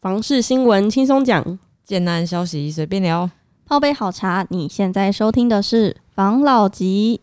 房事新闻轻松讲，简单消息随便聊。泡杯好茶，你现在收听的是房老吉。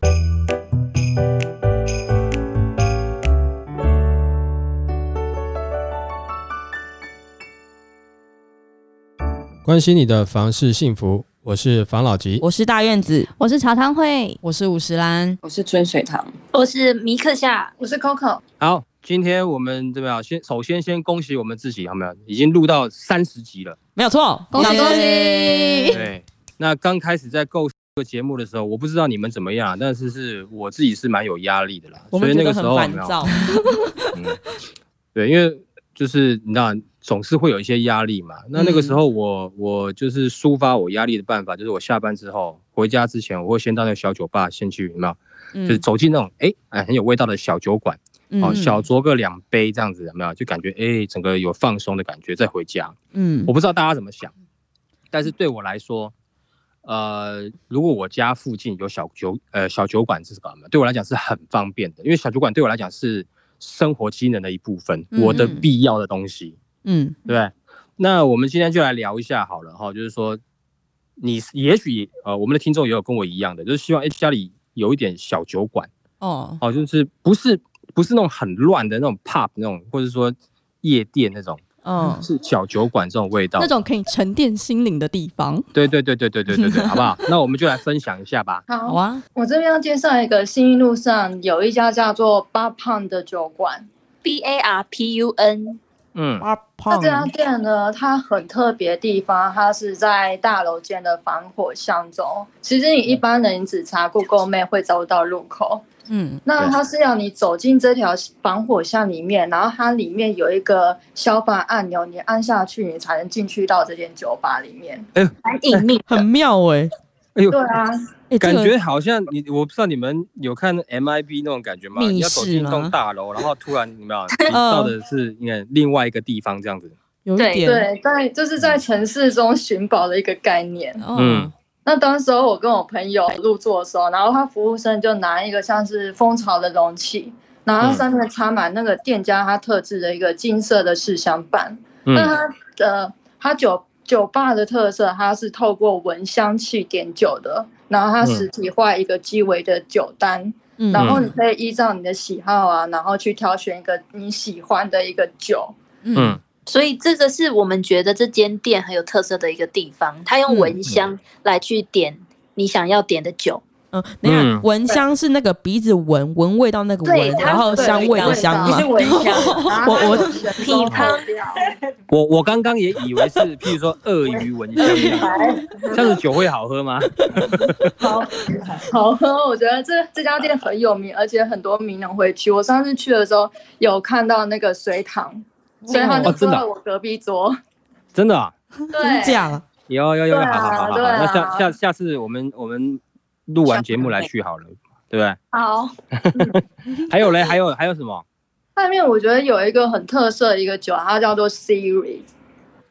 关心你的房事幸福，我是房老吉。我是大院子，我是茶汤会，我是五十岚，我是春水堂，我是米克夏，我是 Coco。好，今天我们怎么样？先首先先恭喜我们自己，有没有？已经录到三十集了，没有错，恭喜恭喜！对，那刚开始在构这个节目的时候，我不知道你们怎么样，但是是我自己是蛮有压力的啦。所以那个时候有没有？烦躁。嗯，对，因为就是你知道，总是会有一些压力嘛。那那个时候我、我就是抒发我压力的办法，就是我下班之后回家之前，我会先到那个小酒吧先去，有没有？就是走进那种哎哎很有味道的小酒馆，哦，嗯小酌个两杯这样子，有没有？就感觉哎整个有放松的感觉，再回家。嗯我不知道大家怎么想，但是对我来说，呃，如果我家附近有小酒呃小酒馆，这是什么？对我来讲是很方便的，因为小酒馆对我来讲是生活机能的一部分，嗯我的必要的东西，嗯对？那我们今天就来聊一下好了哈，就是说，你也许呃我们的听众也有跟我一样的，就是希望哎家里有一点小酒馆哦，哦，就是不是不是那种很乱的那种 pub 那种，或者说夜店那种，嗯是小酒馆这种味道那。种可以沉淀心灵的地方。对对对对对对对对，好不好？那我们就来分享一下吧。好，好啊，我这边要介绍一个新一路上有一家叫做八胖的酒馆。B A R P U N，嗯。那这家店呢，它很特别的地方，它是在大楼间的防火巷中。其实你一般人只查 Google Map 会找不到入口，嗯那它是要你走进这条防火巷里面，然后它里面有一个消防按钮，你按下去，你才能进去到这间酒吧里面。很隐秘。很妙哎，哎呦对，啊，哎，感觉好像你，我不知道你们有看 MIB 那种感觉吗？密你要走进一栋大楼，然后突然有没有你 到的是你看另外一个地方这样子？对有点，对，在就是在城市中寻宝的一个概念。嗯。嗯。那当时候我跟我朋友入座的时候，然后他服务生就拿一个像是蜂巢的容器，然后上面插满那个店家他特制的一个金色的试香板。那嗯它的他酒酒吧的特色，它是透过闻香气点酒的，然后它实体化一个鸡尾的酒单，嗯。然后你可以依照你的喜好啊，然后去挑选一个你喜欢的一个酒。嗯。所以这个是我们觉得这间店很有特色的一个地方，它用闻香来去点你想要点的酒。嗯，等一下嗯闻香是那个鼻子闻闻味道那个闻，然后香味的香嘛 我我 我我刚刚也以为是，譬如说鳄鱼闻香这样子酒会好喝吗？好好喝，我觉得这这家店很有名，而且很多名人会去。我上次去的时候有看到那个水塘，水塘就哦真的啊坐在我隔壁桌。真的啊，真对，假了？有有有，对啊好好好好好，对啊那下下下次我们我们录完节目来去好了，对不对？好。还有嘞，还有还有什么？外面我觉得有一个很特色的一个酒，它叫做 Series。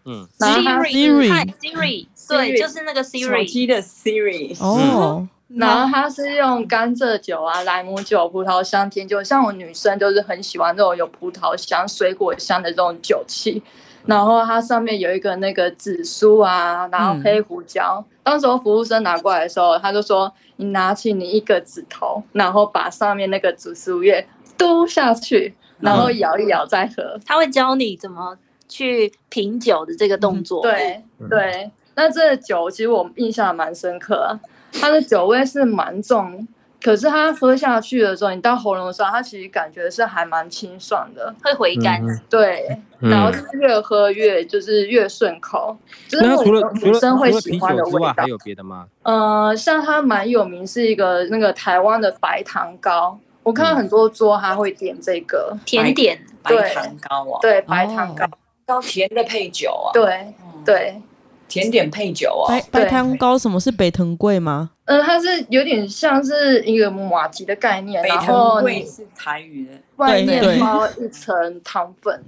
嗯，Siri 嗨 Siri，对，就是那个 Siri。机的 Siri，哦，然后它是用甘蔗酒啊、莱姆酒、葡萄香甜酒，像我女生就是很喜欢这种有葡萄香、水果香的这种酒气。然后它上面有一个那个紫苏啊，然后黑胡椒。当时候服务生拿过来的时候，他就说：“你拿起你一个指头，然后把上面那个紫苏叶嘟下去，然后摇一摇再喝。他会教你怎么去品酒的这个动作。，对对，那这个酒其实我印象蛮深刻啊，它的酒味是蛮重，可是它喝下去的时候，你到喉咙上，它其实感觉是还蛮清爽的。会回甘。嗯。对，嗯。然后就是越喝越就是越顺口，就是除了除了女生会除了啤喜欢的味道。酒之外还。有别的吗？呃，像它蛮有名是一个那个台湾的白糖糕，我看到很多桌他会点这个，甜点，对白糖糕啊，对，白糖糕，糕甜的配酒啊，对。嗯，对。甜点配酒啊白，白糖糕什么是北藤贵吗？嗯，它是有点像是一个马吉的概念，然后藤贵你是台语的，外面包一层糖粉。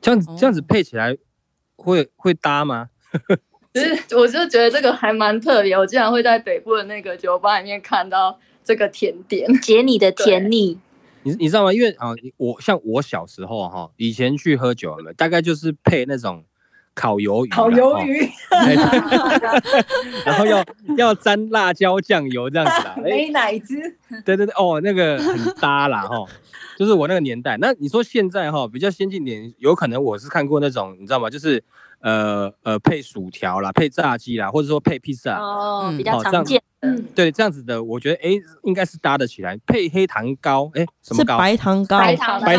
这样子这样子配起来会会搭吗？其实我就觉得这个还蛮特别，我竟然会在北部的那个酒吧里面看到这个甜点。解你的甜腻。你你知道吗？因为啊，我像我小时候哈，以前去喝酒了，大概就是配那种烤鱿鱼，烤鱿哦鱼，哎 然后要要沾辣椒酱油这样子啦。哎，没奶汁，对对对，哦，那个很搭啦 哈，就是我那个年代。那你说现在哈比较先进点，有可能我是看过那种，你知道吗？就是呃呃配薯条啦，配炸鸡啦，或者说配披萨，哦，嗯比较常见的。嗯，对这样子的，我觉得哎应该是搭得起来。配黑糖糕，哎什么糕？是白糖糕，白糖白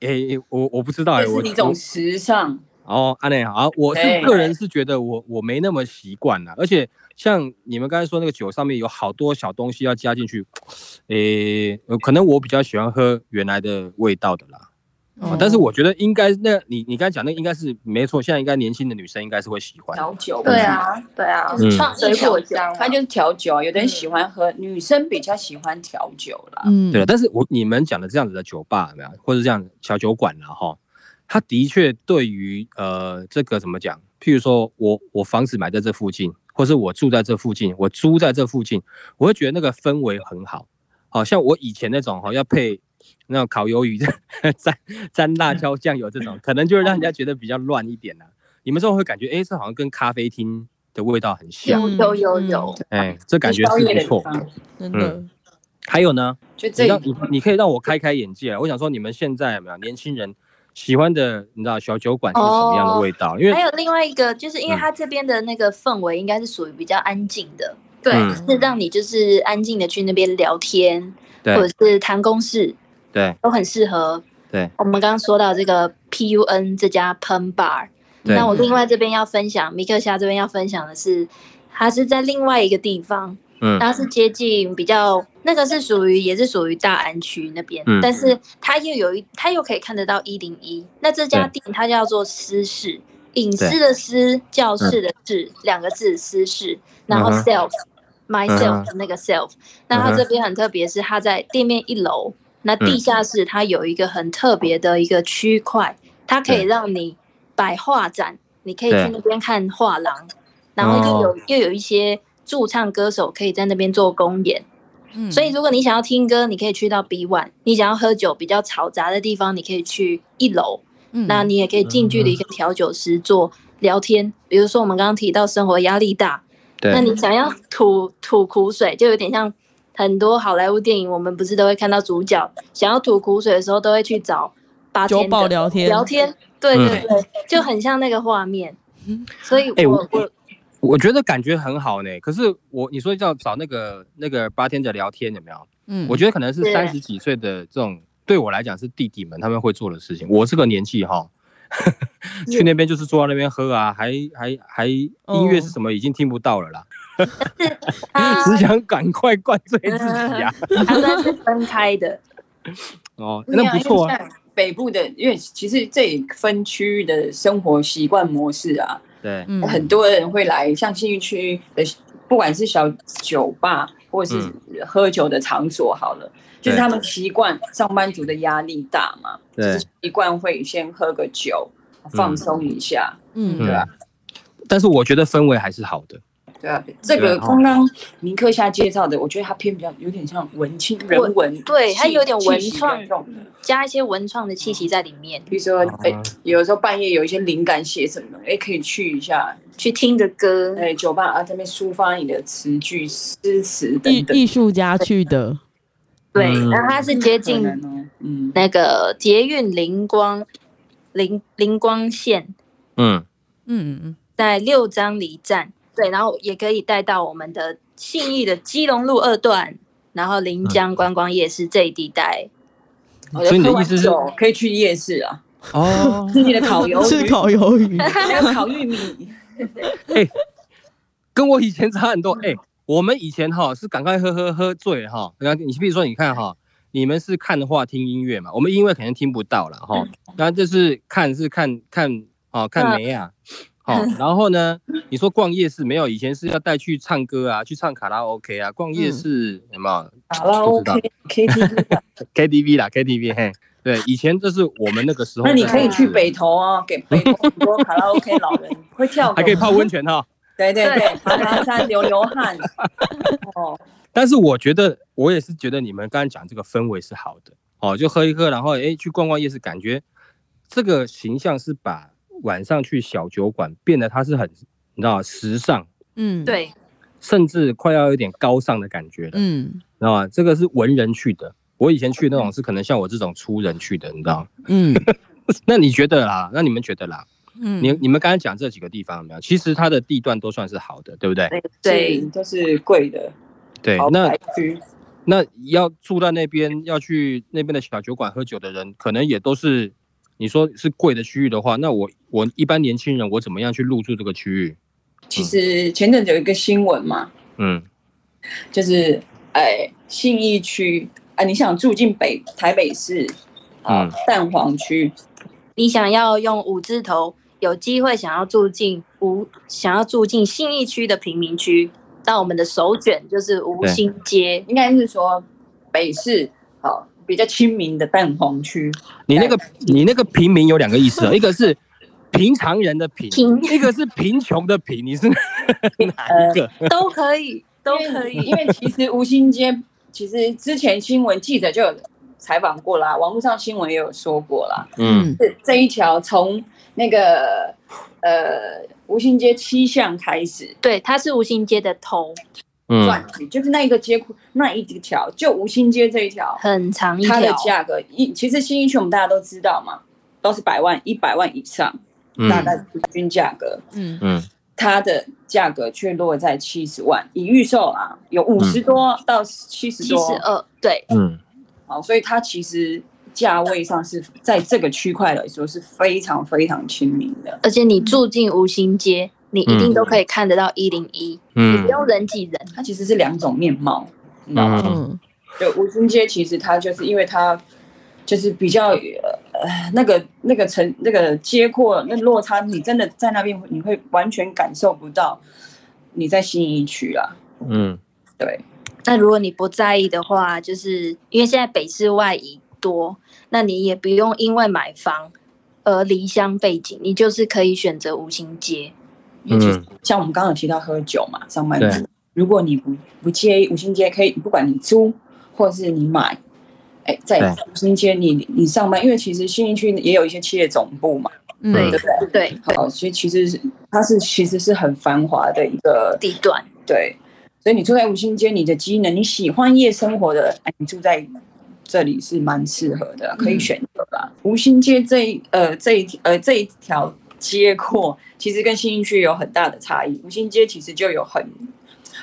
糖糕哎我我不知道诶，我这是一种时尚，哦，安内好，我是个人是觉得我我没那么习惯啦，而且像你们刚才说那个酒上面有好多小东西要加进去，诶，呃可能我比较喜欢喝原来的味道的啦。但是我觉得应该，那你你刚才讲那应该是没错，现在应该年轻的女生应该是会喜欢。调酒，对，啊，对啊，嗯水果调酒香啊，它就是调酒啊。有的人喜欢喝，女生比较喜欢调酒啦。嗯，对了，但是我你们讲的这样子的酒吧有没有，或者这样小酒馆了哈，它的确对于呃这个怎么讲？譬如说我我房子买在这附近，或是我住在这附近，我租在这附近，我会觉得那个氛围很好。好像我以前那种哈要配那种烤鱿鱼 沾沾辣椒酱油这种，可能就是让人家觉得比较乱一点啦。你们这种会感觉，哎，这好像跟咖啡厅的味道很像，有有有有，哎，这感觉是不错。真的，还有呢，就这你让你你可以让我开开眼界啊！我想说，你们现在有没有年轻人喜欢的，你知道小酒馆是什么样的味道？因为还有另外一个，就是因为嗯它这边的那个氛围应该是属于比较安静的，对，嗯是让你就是安静的去那边聊天，或者是谈公事，对。都很适合。对。我们刚刚说到这个 PUN 这家 Pen Bar，那我另外这边要分享，米克夏这边要分享的是，它是在另外一个地方，嗯。它是接近比较那个是属于也是属于大安区那边，嗯。但是它又有一它又可以看得到一零一。那这家店它叫做私室，隐私的私，教室的室，两个字私室，然后 self、myself 那个 self。那它这边很特别，是它在店面一楼，那地下室它有一个很特别的一个区块，它可以让你摆画展，你可以去那边看画廊，然后又有、又有一些驻唱歌手可以在那边做公演。嗯所以，如果你想要听歌，你可以去到 B One；你想要喝酒比较嘈杂的地方，你可以去一楼。嗯那你也可以近距离跟调酒师做聊天。比如说，我们刚刚提到生活压力大，那你想要吐吐苦水，就有点像很多好莱坞电影，我们不是都会看到主角想要吐苦水的时候，都会去找八酒保聊天聊天，对对对，就很像那个画面。所以哎我我我觉得感觉很好呢。可是我你说要找那个那个八天的聊天有没有？嗯我觉得可能是是三十几岁的这种，对我来讲是弟弟们他们会做的事情。我这个年纪哈，去那边就是坐在那边喝啊，还还还音乐是什么已经听不到了啦，他 只想赶快灌醉自己呀、他们是分开的，哦，那不错啊。北部的，因为其实这里分区域的生活习惯模式啊，对，嗯。很多人会来，像信义区的，不管是小酒吧或者是喝酒的场所，好了，就是他们习惯上班族的压力大嘛，就对是习惯会先喝个酒，放松一下，嗯。对啊，但是我觉得氛围还是好的。对啊。这个刚刚明克下介绍的，我觉得它偏比较有点像文青人文，对它有点文创。加一些文创的气息在里面，比如说，哎、哦有时候半夜有一些灵感写什么，哎、可以去一下，去听着歌，哎、酒吧啊这边抒发你的词句、诗词艺等等。艺术家去的，对，嗯。然后它是接近嗯，那个捷运灵光灵灵光线，嗯，嗯嗯在六张离站，对，然后也可以带到我们的信义的基隆路二段，然后临江观光夜市这一地带。所所以你的意思是可以去夜市啊，哦，自己的烤鱿鱼，吃烤鱿鱼，还有烤玉米，跟我以前差很多。哎、我们以前哈是赶快喝喝喝醉哈。然后你比如说，你看哈，你们是看的话听音乐嘛，我们音乐肯定听不到了哈。然后就是看是看看哦看梅啊。好，然后呢？你说逛夜市没有？以前是要带去唱歌啊，去唱卡拉 OK 啊。逛夜市有没有卡拉 OK KTV，KTV 啦？KTV 嘿，对，以前这是我们那个时候。那你可以去北，投啊，给北投很多卡拉 OK 老人会跳，还可以泡温，泉哈。对对对，爬爬山流流汗，哦，但是我觉得，我也是觉得你们刚刚讲这个氛围是好的哦，就喝一喝，然后哎去逛逛夜市，感觉这个形象是把晚上去小酒馆，变得它是很你知道时尚，嗯，，对，甚至快要有点高尚的感觉了，嗯知道吗？这个是文人去的，我以前去那种是可能像我这种粗人去的，你知道吗？嗯，那你觉得啦？那你们觉得啦？嗯，你你们刚才讲这几个地方有没有？其实它的地段都算是好的，对不对？对，都是贵的对，那。那要住在那边，要去那边的小酒馆喝酒的人，可能也都是你说是贵的区域的话，那我我一般年轻人，我怎么样去入住这个区域？其实前阵子有一个新闻嘛，嗯就是哎信义区啊，你想住进北台北市啊嗯蛋黄区，你想要用五字头，有机会想要住进五想要住进信义区的贫民区，到我们的首选就是吴对兴街。应该是说北市好比较亲民的蛋黄区。你那个你那个平民有两个意思哦，一个是平常人的平，贫一个是贫穷的贫，你是 哪一个？都可以，都可以。因为其实吴兴街，其实之前新闻记者就有采访过啦，网络上新闻也有说过啦。嗯这这一条从那个呃吴兴街七巷开始对，它是吴兴街的头，嗯。就是那一个街那一条，就五星街这一条，很长一条。它的。价格一其实新一区我们大家都知道嘛，都是百万一百万以上，大嗯概平均价格。嗯。嗯。它的价格却落在七十万，以预售啊，有五十多到七十七多，十二，对，嗯。好，所以它其实价位上是在这个区块来说是非常非常亲民的。而且你住进五星街，你一定都可以看得到一零一，你嗯不用人挤人。它其实是两种面貌，你知道吗？嗯嗯，就吴兴街其实它就是因为它就是比较呃那个那个城那个街廓那落差，你真的在那边你会完全感受不到你在新一区啦。嗯对，那如果你不在意的话，就是因为现在北市外移多，那你也不用因为买房而离乡背景，你就是可以选择五星街。因为其实嗯。像我们刚刚有提到喝酒嘛，上班族，如果你不不介意五星街，可以不管你租或是你买，哎，在五星街你你上班，因为其实新一区也有一些企业总部嘛，嗯对不对？对，好，所以其实是它是其实是很繁华的一个地段，对，所以你住在五星街，你的机能，你喜欢夜生活的，哎，你住在这里是蛮适合的，可以选择啦。吴兴街这一呃这一呃这一条街廓，其实跟新一区有很大的差异。五星街其实就有很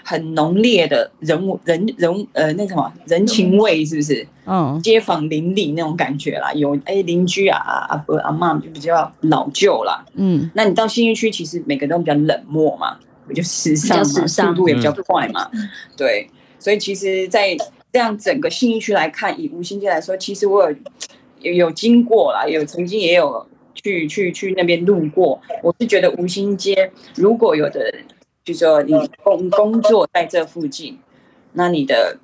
很浓烈的人物人人呃那什么人情味，是不是？嗯，街坊邻里那种感觉啦，有哎邻居啊阿伯阿妈就比较老旧啦。嗯，那你到新一区，其实每个都比较冷漠嘛，比较时尚速度也比较快嘛，对。所以其实，在这样整个新一区来看，以吴兴街来说，其实我有有有经过啦，有曾经也有去去去那边路过。我是觉得吴兴街，如果有的，就说你工工作在这附近，那你的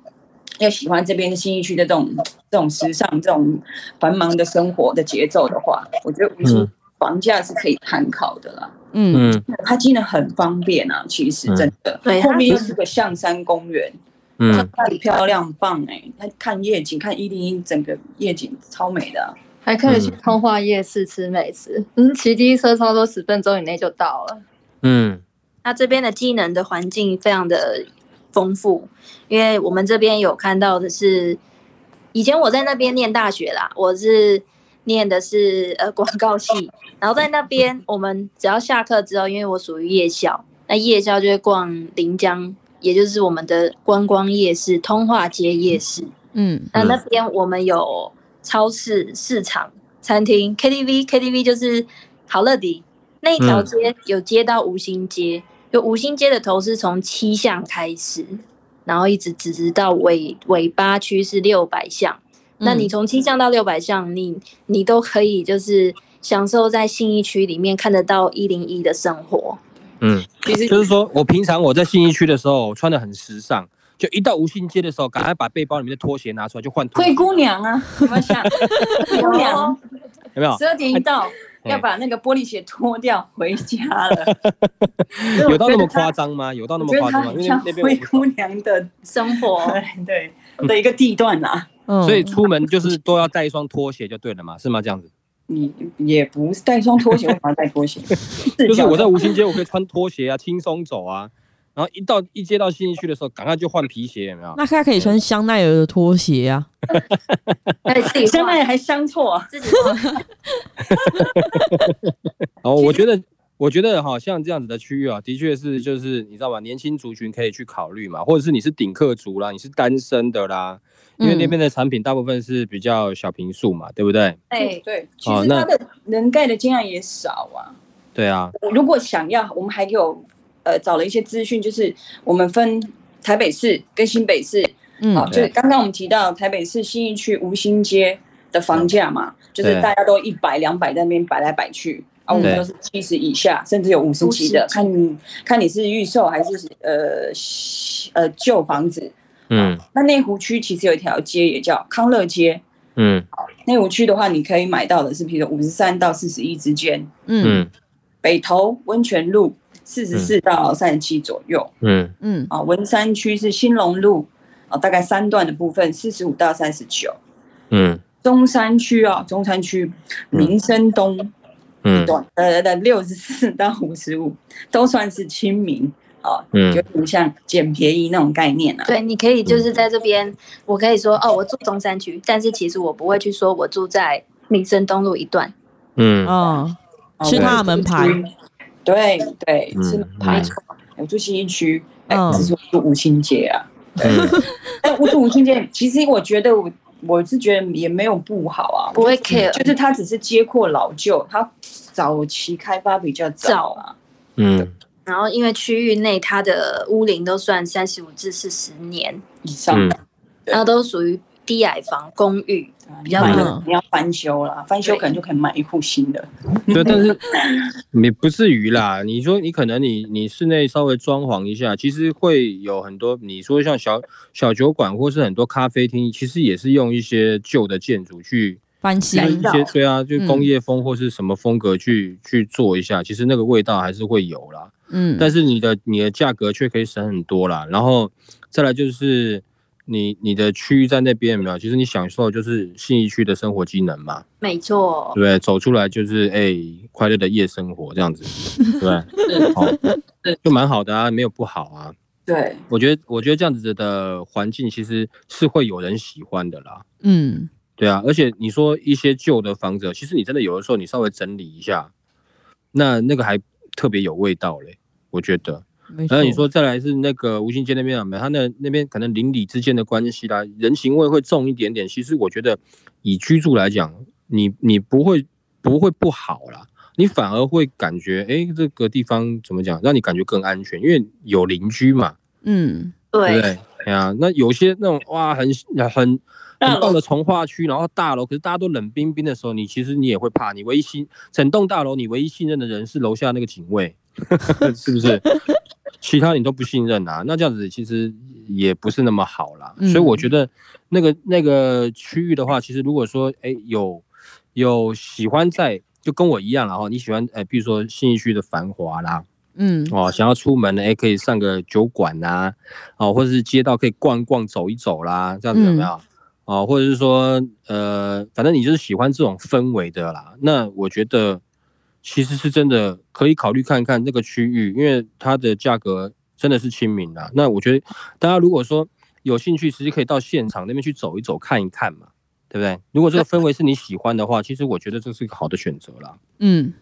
要喜欢这边新一区的这种这种时尚、这种繁忙的生活的节奏的话，我觉得吴兴嗯房价是可以参考的啦。嗯，嗯它真的很方便啊，其实真的。对后面又是个象山公园，嗯那里漂亮棒哎、它看夜景，看一零一整个夜景超美的啊、还可以去通化夜市吃美食，嗯，骑机车差不多十分钟以内就到了。嗯。那这边的机能的环境非常的丰富，因为我们这边有看到的是，以前我在那边念大学啦，我是念的是呃广告系，然后在那边我们只要下课之后，因为我属于夜校，那夜校就会逛临江，也就是我们的观光夜市、通化街夜市。嗯，那那边我们有超市、市场、餐厅、KTV，KTV 就是好乐迪那一条嗯街有街到五星街，就五星街的头是从七巷开始，然后一直直到尾尾巴区是六百巷。那你从七巷到六百巷，你你都可以就是享受在信义区里面看得到一零一的生活。嗯，其实就是说我平常我在信义区的时候，我穿的很时尚，就一到吴兴街的时候，赶快把背包里面的拖鞋拿出来就换灰姑娘啊，有没有想？灰姑娘有没有？十二点一到，哎要把那个玻璃鞋脱掉回家了。有到那么夸张吗？有到那么夸张吗？因为那边灰姑娘的生活对对的一个地段啦。嗯所以出门就是都要带一双拖鞋就对了嘛，是吗？这样子。你也不是带一双拖鞋，为什么要带拖鞋？就是我在吴兴街，我可以穿拖鞋啊，轻松走啊。然后一到一接到新一区的时候，赶快就换皮鞋，有没有？那他可以穿香奈儿的拖鞋啊。香奈儿还相错啊。自己画 哦，我觉得，我觉得哈，像这样子的区域啊，的确是就是你知道吧？年轻族群可以去考虑嘛，或者是你是顶客族啦，你是单身的啦，因为那边的产品大部分是比较小平数嘛，对不对？哎对，其实它的能盖的建案也少啊。对啊，如果想要，我们还有呃找了一些资讯，就是我们分台北市跟新北市，嗯好，就是刚刚我们提到台北市新义区吴兴街的房价嘛，就是大家都一百两百在那边摆来摆去。啊，我们都是七十以下，甚至有五十几的，看你看你是预售还是呃呃旧房子。嗯那内湖区其实有一条街也叫康乐街，嗯内湖区的话，你可以买到的是，比如五十三到四十一之间，嗯嗯北投温泉路四十四到三十七左右。嗯。嗯。啊，文山区是兴隆路啊，大概三段的部分四十五到三十九，嗯。中山区啊，中山区民生东嗯。段呃的六十四到五十五都算是亲民哦，嗯。有点像捡便宜那种概念啊。对，你可以就是在这边，我可以说哦，我住中山区，但是其实我不会去说我住在民生东路一段。嗯。哦，哦吃他的门牌。对对，嗯吃门牌。我住新一区，哎嗯，只是我住五星街啊。嗯。但我住五星街，其实我觉得我我是觉得也没有不好啊，不会 care 就是它只是街阔老旧，它早期开发比较早啊。嗯。然后因为区域内它的屋龄都算三十五至四十年，以上。嗯。的，对。然后都属于低矮房公寓，比较你要翻修啦，翻修可能就可以买一户新的。对，但是你不至于啦。你说你可能你你室内稍微装潢一下，其实会有很多。你说像小小酒馆或是很多咖啡厅，其实也是用一些旧的建筑去翻新一些对啊，就嗯工业风或是什么风格去、去做一下，其实那个味道还是会有啦。嗯，但是你的你的价格却可以省很多啦。然后再来就是你你的区域在那边有没有？其实你享受就是信义区的生活机能嘛，没错对？走出来就是哎、快乐的夜生活这样子，对？好、就蛮好的啊，没有不好啊。对，我觉得我觉得这样子的环境其实是会有人喜欢的啦。嗯对啊，而且你说一些旧的房子，其实你真的有的时候你稍微整理一下，那那个还特别有味道嘞，我觉得。然后你说再来是那个吴兴街那边有没有？他那那边可能邻里之间的关系啦，人情味会重一点点。其实我觉得以居住来讲，你你不会不会不好啦，你反而会感觉哎这个地方怎么讲，让你感觉更安全，因为有邻居嘛，嗯对不对，对？哎呀，那有些那种哇很很很棒的从化区，然后大楼，可是大家都冷冰冰的时候，你其实你也会怕。你唯一信整栋大楼，你唯一信任的人是楼下那个警卫，是不是？其他你都不信任啊，那这样子其实也不是那么好啦。嗯所以我觉得那个那个区域的话，其实如果说哎有有喜欢在，就跟我一样然后，你喜欢哎，比如说信义区的繁华啦，嗯哦，想要出门呢，哎，可以上个酒馆呐、哦，或者是街道可以逛逛、走一走啦，这样子有没有？哦，或者是说，呃，反正你就是喜欢这种氛围的啦。那我觉得其实是真的可以考虑看看这个区域，因为它的价格真的是亲民啦。那我觉得大家如果说有兴趣，其实可以到现场那边去走一走、看一看嘛，对不对？如果这个氛围是你喜欢的话，其实我觉得这是一个好的选择啦。嗯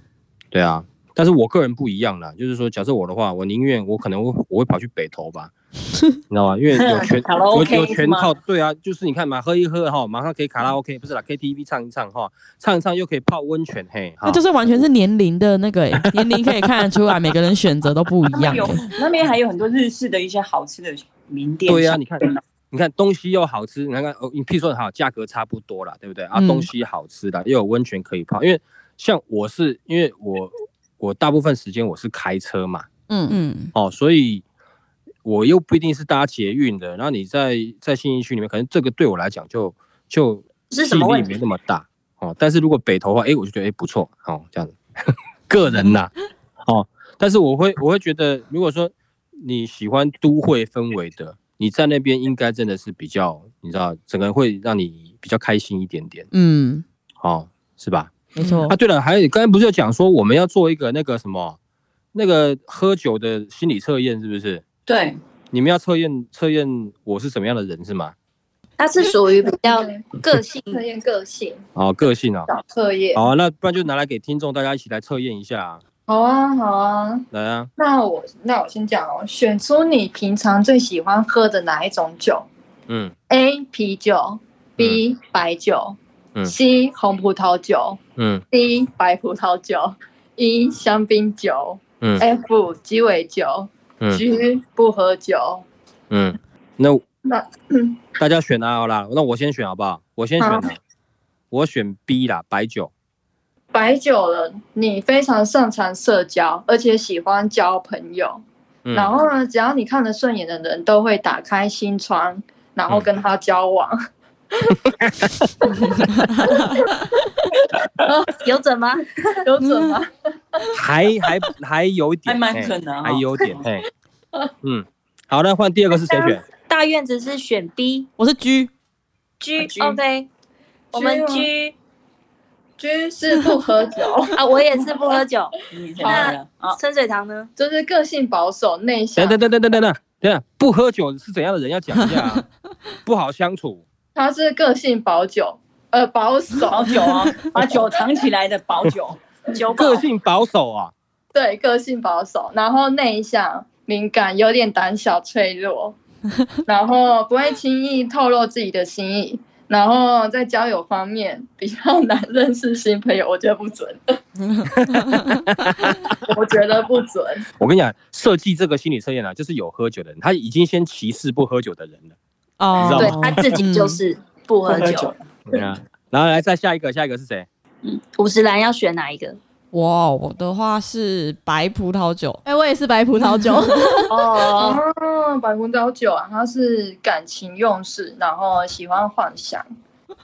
对啊，但是我个人不一样啦，就是说，假设我的话，我宁愿我可能会我会跑去北投吧，你知道吗？因为有全 有有全套，对啊，就是你看嘛，喝一喝哈，马上可以卡拉 OK，不是啦，KTV 唱一唱哈，唱一唱又可以泡温泉嘿，那就是完全是年龄的那个、欸，年龄可以看得出来，每个人选择都不一样。那边还有很多日式的一些好吃的名店。对啊，你看。你看东西又好吃，你看看哦，你譬如说好，价格差不多啦，对不对啊？嗯东西好吃的，又有温泉可以泡。因为像我是，因为我我大部分时间我是开车嘛，嗯嗯哦，所以我又不一定是搭捷运的。然后你在在信义区里面，可能这个对我来讲就就是什么问题吸引力没那么大哦。但是如果北投的话，哎，我就觉得哎不错哦，这样子，个人呐、哦。但是我会我会觉得，如果说你喜欢都会氛围的，你在那边应该真的是比较，你知道，整个人会让你比较开心一点点，嗯，哦，是吧？没错啊，，对了，还有刚才不是有讲说我们要做一个那个什么，那个喝酒的心理测验，是不是？对，你们要测验测验我是什么样的人是吗？它是属于比较个性，测验个性哦，个性啊，小测验。好啊，那不然就拿来给听众大家一起来测验一下啊，好啊，好啊。来啊，那我那我先讲哦，选出你平常最喜欢喝的哪一种酒嗯？A. 啤酒，B. 白酒嗯，C. 红葡萄酒嗯，D. 白葡萄酒，E. 香槟酒嗯，F. 鸡尾酒嗯，G. 不喝酒。嗯，那那大家选啊，好啦，那我先选好不好？我先选我选 B 啦，白酒。白酒人，你非常擅长社交，而且喜欢交朋友。嗯然后呢，只要你看得顺眼的人，都会打开心窗，然后跟他交往。有准吗？有准吗？还还还有一点，还蛮嘿可能哦还有点，嘿，嗯，好，那换第二个是谁选？大院子是选 B 我是 G，G G OK，我们吗 G G 是不喝酒，啊，我也是不喝酒。你选哪个？啊，春水堂呢？就是个性保守、内向等。等等等等等等等，不喝酒是怎样的人？要讲一下啊，不好相处。他是个性保酒，呃，保守保。酒啊，把酒藏起来的保酒。酒个性保守啊，对，个性保守，然后内向、敏感，有点胆小、脆弱，然后不会轻易透露自己的心意。然后在交友方面比较难认识新朋友，我觉得不准。我觉得不准。我跟你讲，设计这个心理测验啊，就是有喝酒的人，他已经先歧视不喝酒的人了。哦，对他自己就是不喝酒。对啊，然后来再下一个，下一个是谁？嗯五十岚要选哪一个？哇，我的话是白葡萄酒，哎、我也是白葡萄酒，哦，哦，白葡萄酒啊，他是感情用事，然后喜欢幻想，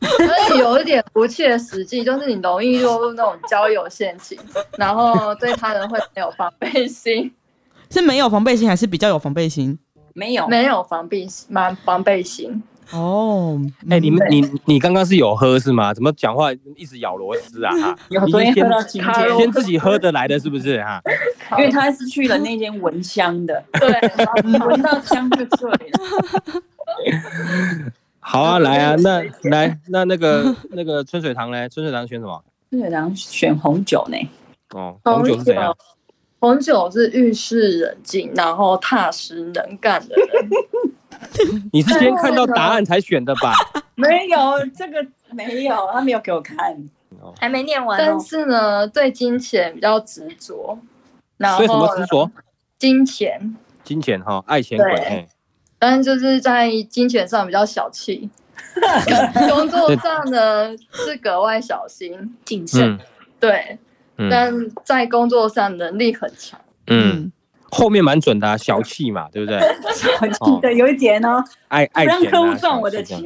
而且有一点不切实际，就是你容易落入那种交友陷阱，然后对他人会没有防备心，是没有防备心还是比较有防备心？没有，没有防备蛮防备心。哦，哎、你们你你刚刚是有喝是吗？怎么讲话一直咬螺丝啊？你天喝到先今天，先自己喝得来的是不是哈？因为他是去了那间闻香的，对，闻到香就醉了。好啊，来啊，那来那那个那个春水堂嘞，春水堂选什么？春水堂选红酒呢，哦，红酒是怎样？红酒是遇事冷静，然后踏实能干的人。你是先看到答案才选的吧？没有这个没有，他没有给我看。还没念完但哦。是呢，对金钱比较执着，然后所以什么执着？金钱，金钱哈，爱钱鬼。但就是在金钱上比较小气，工作上呢是格外小心，谨慎嗯，对，嗯但在工作上能力很强。嗯，，后面蛮准的啊，小气嘛，对不对？小气的有一点哦，爱爱让客户赚我的。钱。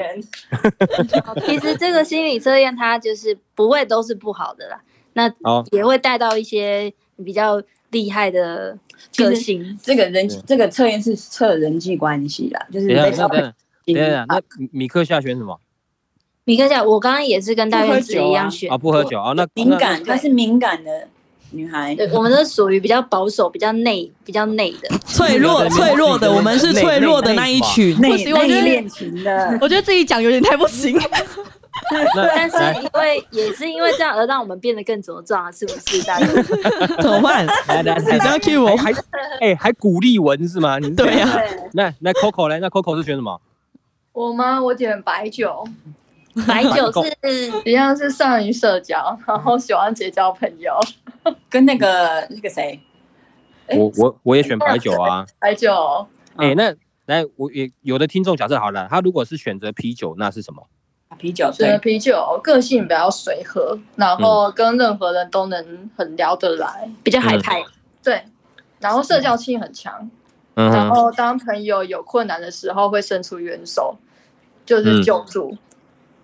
其实这个心理测验它就是不会都是不好的啦，那，也会带到一些比较厉害的个性。这个人这个测验是测人际关系啦，就是等一下，在小那等等等一下，那米米克夏选什么？米克夏，我刚刚也是跟大院子一样选，啊，不喝酒啊，那敏感，她是敏感的女孩。对，我们都属于比较保守、比较内、比较内的。脆弱脆弱的，我们是脆弱的那一群。内不行我觉得内恋情的，我觉得自己讲有点太不行。但是因为也是因为这样而让我们变得更茁壮啊，是不是？大家 怎么办？来来来，你这样 cue 我还还哎还鼓励文是吗？你是对呀那那 Coco 来？那 Coco 是选什么？我吗？我点白酒，白酒是一样是善于社交，然后喜欢结交朋友。跟那个那个谁，哎我我我也选白酒啊。白酒。哎，那来我也有的听众假设好了，他如果是选择啤酒，那是什么？啤酒选对，啤酒，个性比较随和，然后跟任何人都能很聊得来，比较海派，对，然后社交性很强，嗯，然后当朋友有困难的时候会伸出援手，就是救助。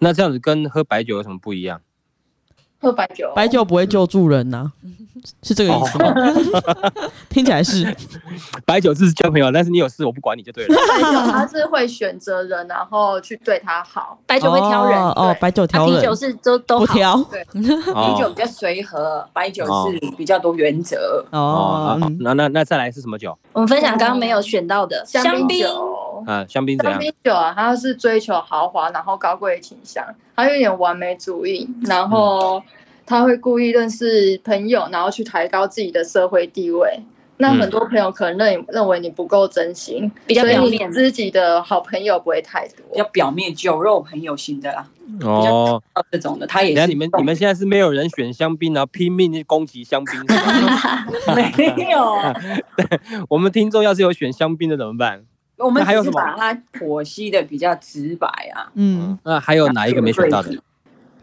那这样子跟喝白酒有什么不一样？喝白酒，白酒不会救助人呐、是这个意思吗？听起来是。白酒只是交朋友，但是你有事我不管你就对了。白酒他是会选择人，然后去对他好。白酒会挑人，哦哦，白酒啊挑人，啤酒是都都。不挑对啤酒比较随和，白酒是比较多原则。哦哦，嗯那那那再来是什么酒？我们分享刚刚没有选到的香香槟，酒，啊，香槟怎香？槟酒啊，它是追求豪华，然后高贵的倾向，它有点完美主义，然后他会故意认识朋友，然后去抬高自己的社会地位。那很多朋友可能认认为你不够真心，比较表面自己的好朋友不会太多。比较表面酒肉朋友型的啦，哦，这种的他也是。你们你们现在是没有人选香槟，然后拼命去攻击香槟？没有，我们听众要是有选香槟的怎么办？我们还有什么是把它剖析的比较直白啊。嗯，那还有哪一个没选到的？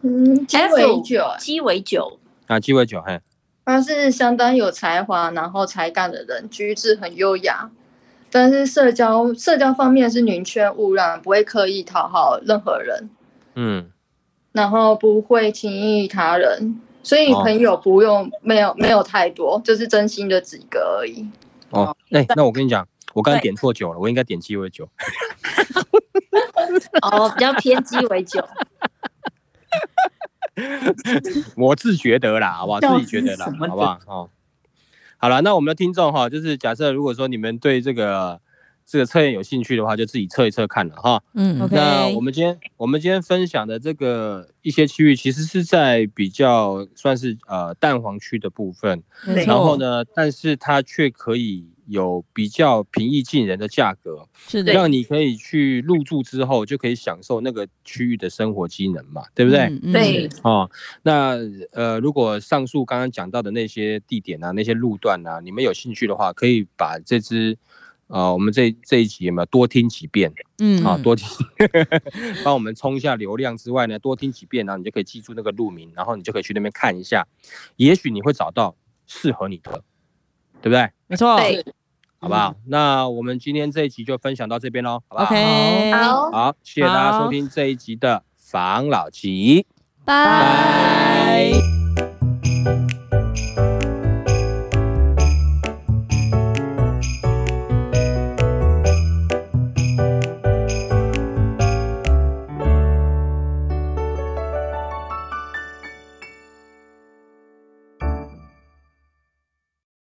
嗯，鸡尾酒，鸡尾酒，啊，鸡尾酒，嘿，他是相当有才华，然后才干的人，举止很优雅，但是社交社交方面是宁缺毋滥，不会刻意讨好任何人，嗯，然后不会轻易他人，所以哦朋友不用、没有没有太多，就是真心的几个而已。哦，哎、那我跟你讲，我刚才点错酒了，我应该点鸡尾酒。哦，比较偏鸡尾酒。我自觉得啦，好不好？自己觉得啦好不好？哦，好了，那我们的听众哈，就是假设如果说你们对这个这个测验有兴趣的话，就自己测一测看了哈。嗯 OK 那我们今天我们今天分享的这个一些区域，其实是在比较算是呃蛋黄区的部分，没然后，呢，但是它却可以有比较平易近人的价格，是的，让你可以去入住之后就可以享受那个区域的生活机能嘛，对不对？对哦，那呃，如果上述刚刚讲到的那些地点啊、那些路段啊，你们有兴趣的话，可以把这支呃，我们这这一集有没有多听几遍嗯啊？多听，帮我们冲一下流量之外呢，多听几遍，然后你就可以记住那个路名，然后你就可以去那边看一下，也许你会找到适合你的，对不对？没错对好不好？那我们今天这一集就分享到这边喽，好不好，OK，好，好，谢谢大家收听这一集的防老集。拜。拜。